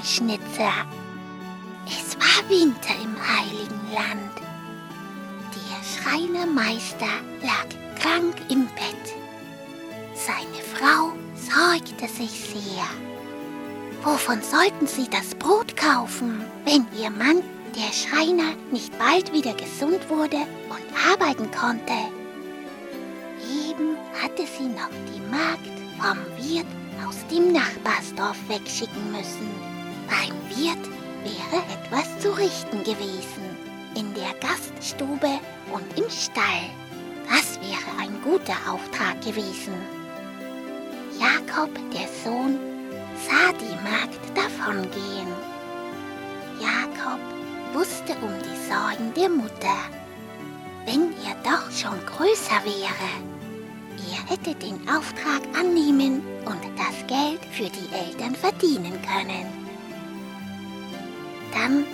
Krippenschnitzer. Es war Winter im heiligen Land. Der Schreinermeister lag krank im Bett. Seine Frau sorgte sich sehr. Wovon sollten sie das Brot kaufen, wenn ihr Mann, der Schreiner, nicht bald wieder gesund wurde und arbeiten konnte? Eben hatte sie noch die Magd vom Wirt aus dem Nachbarsdorf wegschicken müssen. Beim Wirt wäre etwas zu richten gewesen. In der Gaststube und im Stall. Das wäre ein guter Auftrag gewesen. Jakob, der Sohn, sah die Magd davongehen. Jakob wusste um die Sorgen der Mutter. Wenn er doch schon größer wäre, er hätte den Auftrag annehmen und das Geld für die Eltern verdienen können. Dann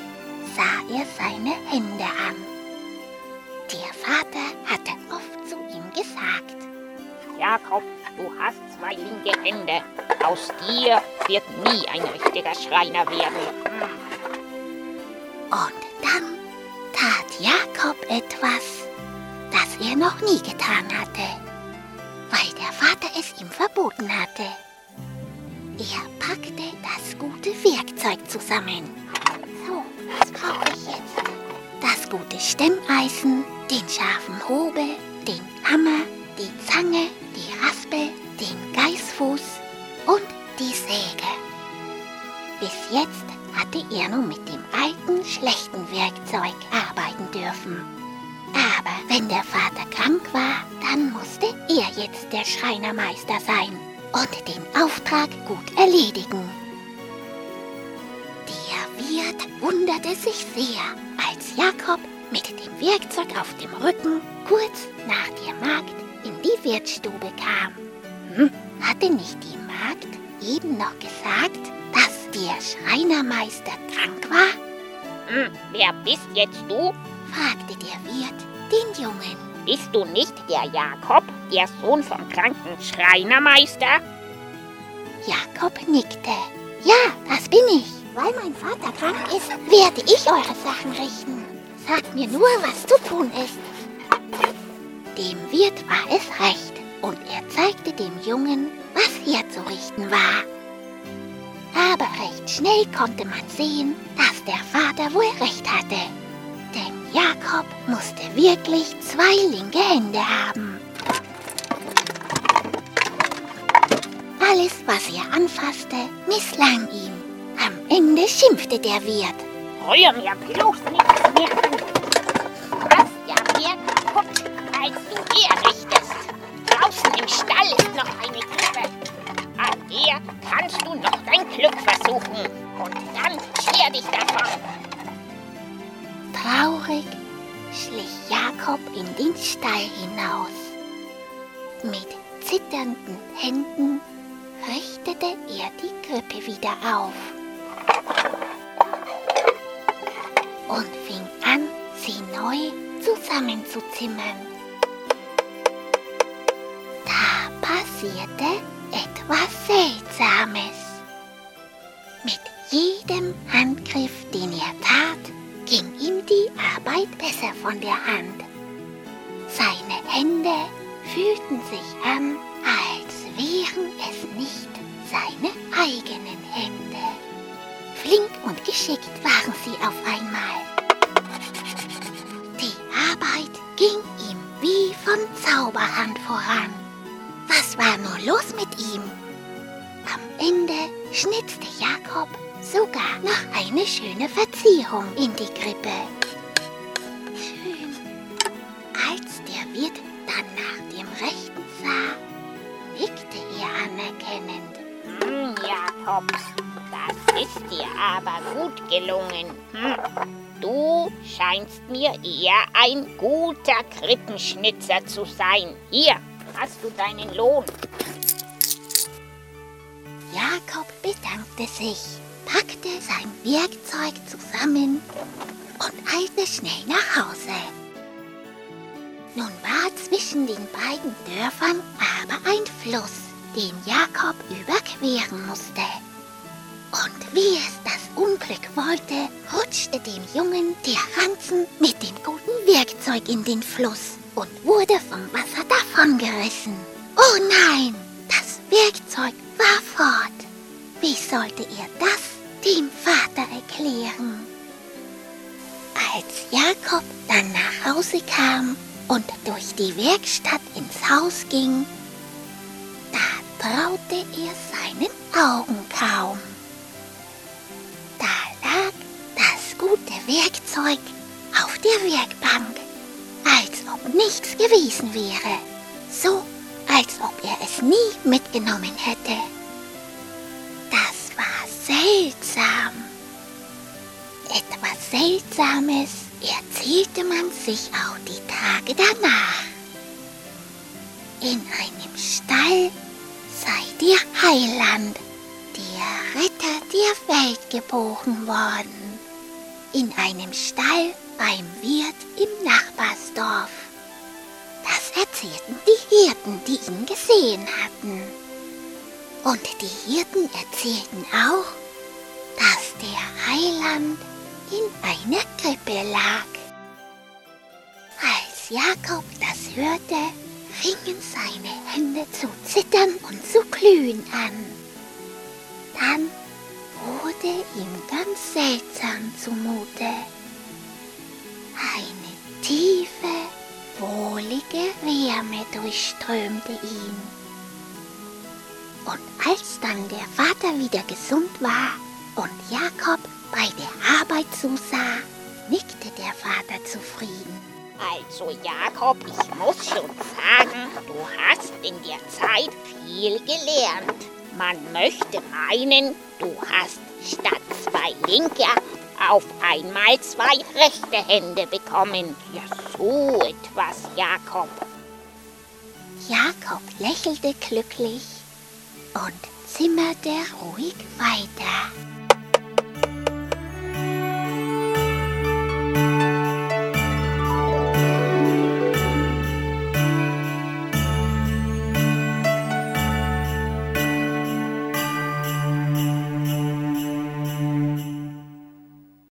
sah er seine Hände an. Der Vater hatte oft zu ihm gesagt, Jakob, du hast zwei linke Hände. Aus dir wird nie ein richtiger Schreiner werden. Und dann tat Jakob etwas, das er noch nie getan hatte, weil der Vater es ihm verboten hatte. Er packte das gute Werkzeug zusammen. Was brauche ich jetzt? Das gute Stemmeisen, den scharfen Hobel, den Hammer, die Zange, die Raspel, den Geißfuß und die Säge. Bis jetzt hatte er nur mit dem alten, schlechten Werkzeug arbeiten dürfen. Aber wenn der Vater krank war, dann musste er jetzt der Schreinermeister sein und den Auftrag gut erledigen. Wunderte sich sehr, als Jakob mit dem Werkzeug auf dem Rücken kurz nach der Magd in die Wirtsstube kam. Hm, hatte nicht die Magd eben noch gesagt, dass der Schreinermeister krank war? Hm, wer bist jetzt du? fragte der Wirt den Jungen. Bist du nicht der Jakob, der Sohn vom kranken Schreinermeister? Jakob nickte. Ja, das bin ich. Weil mein Vater krank ist, werde ich eure Sachen richten. Sagt mir nur, was zu tun ist. Dem Wirt war es recht und er zeigte dem Jungen, was herzurichten war. Aber recht schnell konnte man sehen, dass der Vater wohl recht hatte. Denn Jakob musste wirklich zwei linke Hände haben. Alles, was er anfasste, misslang ihm. Am Ende schimpfte der Wirt. Rühr mir bloß nichts mehr an. Du hast ja mehr kaputt, als du herrichtest. Draußen im Stall ist noch eine Krippe. An der kannst du noch dein Glück versuchen. Und dann scher dich davon. Traurig schlich Jakob in den Stall hinaus. Mit zitternden Händen richtete er die Krippe wieder auf und fing an, sie neu zusammenzuzimmern. Da passierte etwas Seltsames. Mit jedem Handgriff, den er tat, ging ihm die Arbeit besser von der Hand. Seine Hände fühlten sich an, geschickt waren sie auf einmal. Die Arbeit ging ihm wie von Zauberhand voran. Was war nur los mit ihm? Am Ende schnitzte Jakob sogar noch eine schöne Verzierung in die Krippe. Schön. Als der Wirt dann nach dem Rechten sah, nickte er anerkennend. Hm, Jakob, ist dir aber gut gelungen. Hm. Du scheinst mir eher ein guter Krippenschnitzer zu sein. Hier hast du deinen Lohn. Jakob bedankte sich, packte sein Werkzeug zusammen und eilte schnell nach Hause. Nun war zwischen den beiden Dörfern aber ein Fluss, den Jakob überqueren musste. Und wie es das Unglück wollte, rutschte dem Jungen der Ranzen mit dem guten Werkzeug in den Fluss und wurde vom Wasser davongerissen. Oh nein, das Werkzeug war fort. Wie sollte er das dem Vater erklären? Als Jakob dann nach Hause kam und durch die Werkstatt ins Haus ging, da traute er seinen Augen kaum. Werkzeug auf der Werkbank, als ob nichts gewesen wäre, so als ob er es nie mitgenommen hätte. Das war seltsam. Etwas Seltsames erzählte man sich auch die Tage danach. In einem Stall sei der Heiland, der Retter der Welt geboren worden. In einem Stall beim Wirt im Nachbarsdorf. Das erzählten die Hirten, die ihn gesehen hatten. Und die Hirten erzählten auch, dass der Heiland in einer Krippe lag. Als Jakob das hörte, fingen seine Hände zu zittern und zu glühen an. Dann wurde ihm ganz seltsam zumute. Eine tiefe, wohlige Wärme durchströmte ihn. Und als dann der Vater wieder gesund war und Jakob bei der Arbeit zusah, nickte der Vater zufrieden. Also Jakob, ich muss schon sagen, du hast in der Zeit viel gelernt. Man möchte meinen, du hast statt zwei linke auf einmal zwei rechte Hände bekommen. Ja, so etwas, Jakob. Jakob lächelte glücklich und zimmerte ruhig weiter.